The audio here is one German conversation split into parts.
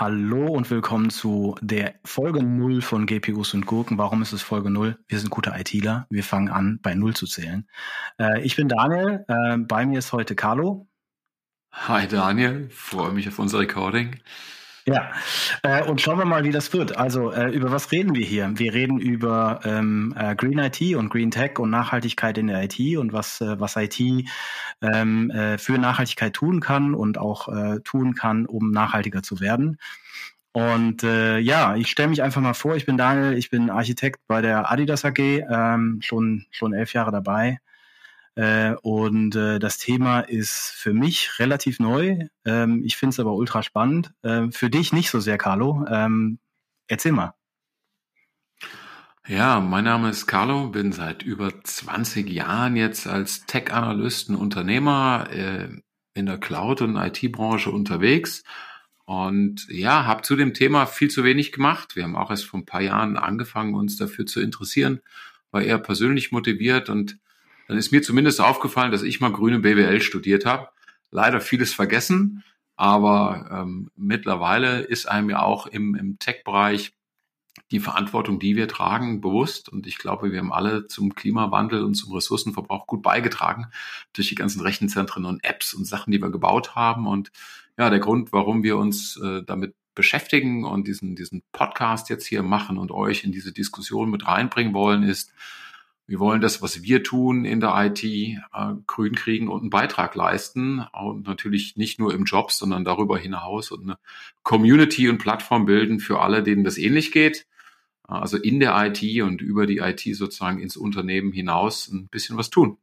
Hallo und willkommen zu der Folge 0 von GPUs und Gurken. Warum ist es Folge 0? Wir sind gute ITler. Wir fangen an, bei 0 zu zählen. Äh, ich bin Daniel. Äh, bei mir ist heute Carlo. Hi Daniel, freue mich auf unser Recording. Ja, äh, und schauen wir mal, wie das wird. Also, äh, über was reden wir hier? Wir reden über ähm, äh, Green IT und Green Tech und Nachhaltigkeit in der IT und was, äh, was IT ähm, äh, für Nachhaltigkeit tun kann und auch äh, tun kann, um nachhaltiger zu werden. Und äh, ja, ich stelle mich einfach mal vor, ich bin Daniel, ich bin Architekt bei der Adidas AG, ähm, schon, schon elf Jahre dabei. Äh, und äh, das Thema ist für mich relativ neu. Ähm, ich finde es aber ultra spannend. Ähm, für dich nicht so sehr, Carlo. Ähm, erzähl mal. Ja, mein Name ist Carlo, bin seit über 20 Jahren jetzt als Tech-Analyst und Unternehmer äh, in der Cloud- und IT-Branche unterwegs. Und ja, habe zu dem Thema viel zu wenig gemacht. Wir haben auch erst vor ein paar Jahren angefangen, uns dafür zu interessieren, war eher persönlich motiviert und dann ist mir zumindest aufgefallen, dass ich mal grüne BWL studiert habe. Leider vieles vergessen, aber ähm, mittlerweile ist einem ja auch im, im Tech-Bereich die Verantwortung, die wir tragen, bewusst. Und ich glaube, wir haben alle zum Klimawandel und zum Ressourcenverbrauch gut beigetragen durch die ganzen Rechenzentren und Apps und Sachen, die wir gebaut haben. Und ja, der Grund, warum wir uns äh, damit beschäftigen und diesen, diesen Podcast jetzt hier machen und euch in diese Diskussion mit reinbringen wollen, ist, wir wollen das, was wir tun in der IT, äh, grün kriegen und einen Beitrag leisten. Und natürlich nicht nur im Job, sondern darüber hinaus und eine Community und Plattform bilden für alle, denen das ähnlich geht. Also in der IT und über die IT sozusagen ins Unternehmen hinaus ein bisschen was tun.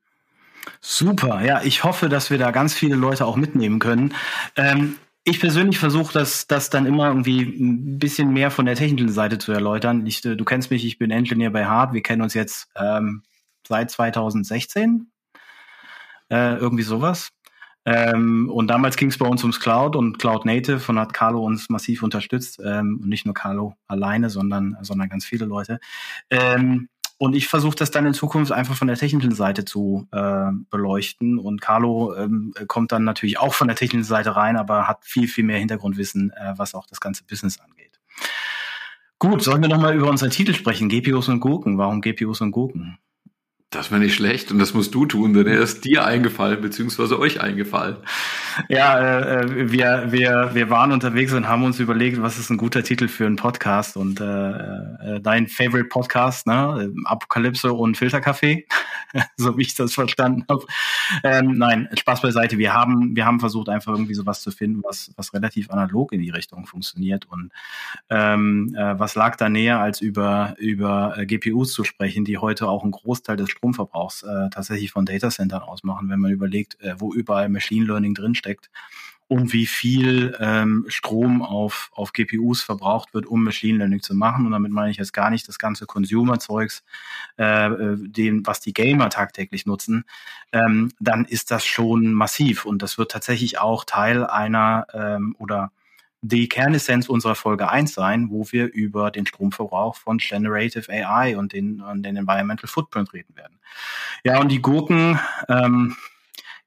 Super, ja, ich hoffe, dass wir da ganz viele Leute auch mitnehmen können. Ähm, ich persönlich versuche das, das dann immer irgendwie ein bisschen mehr von der technischen Seite zu erläutern. Ich, äh, du kennst mich, ich bin Engineer bei Hart. Wir kennen uns jetzt ähm, seit 2016. Äh, irgendwie sowas. Ähm, und damals ging es bei uns ums Cloud und Cloud Native und hat Carlo uns massiv unterstützt. Ähm, und nicht nur Carlo alleine, sondern, sondern ganz viele Leute. Ähm, und ich versuche das dann in Zukunft einfach von der technischen Seite zu äh, beleuchten. Und Carlo ähm, kommt dann natürlich auch von der technischen Seite rein, aber hat viel, viel mehr Hintergrundwissen, äh, was auch das ganze Business angeht. Gut, sollen wir nochmal über unseren Titel sprechen? GPUs und Gurken. Warum GPUs und Gurken? Das wäre nicht schlecht und das musst du tun, denn er ist dir eingefallen, beziehungsweise euch eingefallen. Ja, äh, äh, wir, wir, wir waren unterwegs und haben uns überlegt, was ist ein guter Titel für einen Podcast und äh, äh, dein Favorite Podcast, ne? Apokalypse und Filterkaffee, so wie ich das verstanden habe. Ähm, nein, Spaß beiseite. Wir haben, wir haben versucht, einfach irgendwie sowas zu finden, was, was relativ analog in die Richtung funktioniert. Und ähm, äh, was lag da näher, als über, über äh, GPUs zu sprechen, die heute auch einen Großteil des Stromverbrauchs äh, tatsächlich von Datacentern ausmachen, wenn man überlegt, äh, wo überall Machine Learning drinsteckt und wie viel ähm, Strom auf, auf GPUs verbraucht wird, um Machine Learning zu machen. Und damit meine ich jetzt gar nicht das ganze Consumer-Zeugs, äh, äh was die Gamer tagtäglich nutzen, ähm, dann ist das schon massiv. Und das wird tatsächlich auch Teil einer ähm, oder die Kernessenz unserer Folge 1 sein, wo wir über den Stromverbrauch von Generative AI und den, und den Environmental Footprint reden werden. Ja, und die Gurken, ähm,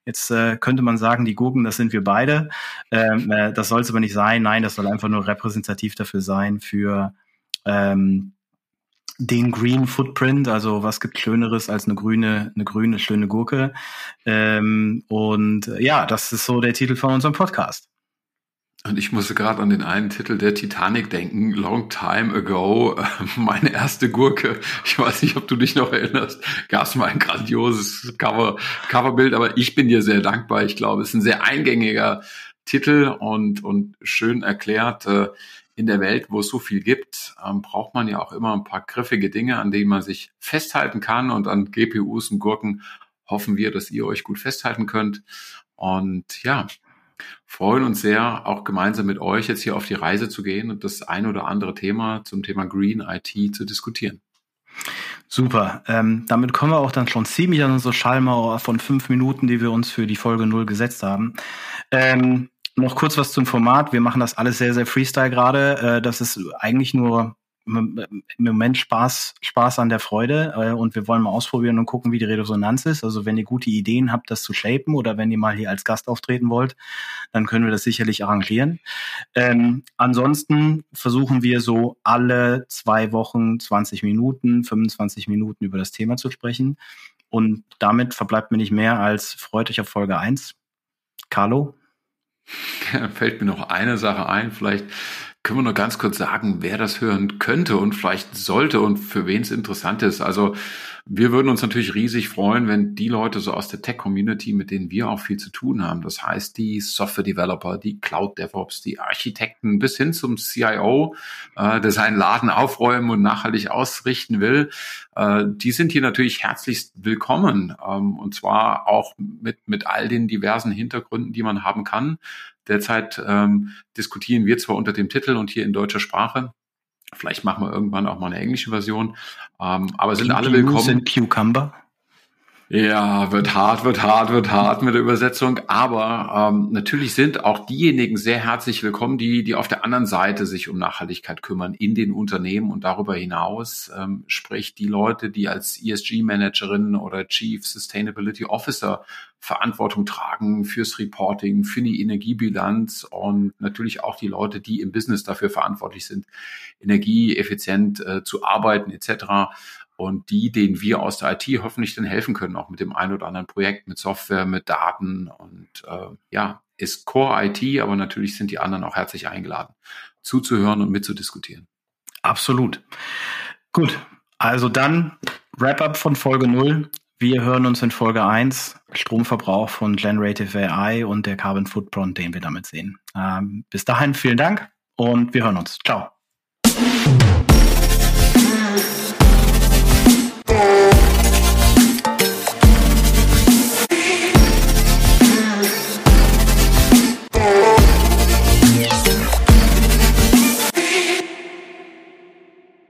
Jetzt äh, könnte man sagen, die Gurken, das sind wir beide. Ähm, äh, das soll es aber nicht sein. Nein, das soll einfach nur repräsentativ dafür sein für ähm, den Green Footprint. Also was gibt Schöneres als eine grüne, eine grüne schöne Gurke? Ähm, und äh, ja, das ist so der Titel von unserem Podcast. Und ich musste gerade an den einen Titel der Titanic denken, Long Time Ago, meine erste Gurke. Ich weiß nicht, ob du dich noch erinnerst. Gab es mal ein grandioses Cover, Coverbild, aber ich bin dir sehr dankbar. Ich glaube, es ist ein sehr eingängiger Titel und, und schön erklärt. Äh, in der Welt, wo es so viel gibt, ähm, braucht man ja auch immer ein paar griffige Dinge, an denen man sich festhalten kann. Und an GPUs und Gurken hoffen wir, dass ihr euch gut festhalten könnt. Und ja, freuen uns sehr, auch gemeinsam mit euch jetzt hier auf die Reise zu gehen und das ein oder andere Thema zum Thema Green IT zu diskutieren. Super. Ähm, damit kommen wir auch dann schon ziemlich an unsere Schallmauer von fünf Minuten, die wir uns für die Folge null gesetzt haben. Ähm, noch kurz was zum Format. Wir machen das alles sehr, sehr Freestyle gerade. Äh, das ist eigentlich nur im Moment Spaß, Spaß an der Freude äh, und wir wollen mal ausprobieren und gucken, wie die Resonanz ist. Also wenn ihr gute Ideen habt, das zu shapen oder wenn ihr mal hier als Gast auftreten wollt, dann können wir das sicherlich arrangieren. Ähm, ansonsten versuchen wir so alle zwei Wochen 20 Minuten, 25 Minuten über das Thema zu sprechen. Und damit verbleibt mir nicht mehr als freut euch auf Folge 1. Carlo? Ja, fällt mir noch eine Sache ein, vielleicht können wir nur ganz kurz sagen, wer das hören könnte und vielleicht sollte und für wen es interessant ist. Also wir würden uns natürlich riesig freuen, wenn die Leute so aus der Tech-Community, mit denen wir auch viel zu tun haben, das heißt die Software-Developer, die Cloud-DevOps, die Architekten bis hin zum CIO, äh, der seinen Laden aufräumen und nachhaltig ausrichten will, äh, die sind hier natürlich herzlichst willkommen ähm, und zwar auch mit, mit all den diversen Hintergründen, die man haben kann. Derzeit ähm, diskutieren wir zwar unter dem Titel und hier in deutscher Sprache. Vielleicht machen wir irgendwann auch mal eine englische Version. Ähm, aber sind alle willkommen. Sind Cucumber? Ja, wird hart, wird hart, wird hart mit der Übersetzung. Aber ähm, natürlich sind auch diejenigen sehr herzlich willkommen, die, die auf der anderen Seite sich um Nachhaltigkeit kümmern in den Unternehmen und darüber hinaus, ähm, sprich die Leute, die als ESG-Managerin oder Chief Sustainability Officer Verantwortung tragen fürs Reporting, für die Energiebilanz und natürlich auch die Leute, die im Business dafür verantwortlich sind, energieeffizient äh, zu arbeiten etc und die, denen wir aus der IT hoffentlich dann helfen können, auch mit dem einen oder anderen Projekt, mit Software, mit Daten und äh, ja, ist Core IT, aber natürlich sind die anderen auch herzlich eingeladen, zuzuhören und mitzudiskutieren. Absolut. Gut, also dann Wrap-up von Folge 0. Wir hören uns in Folge 1, Stromverbrauch von Generative AI und der Carbon Footprint, den wir damit sehen. Ähm, bis dahin vielen Dank und wir hören uns. Ciao.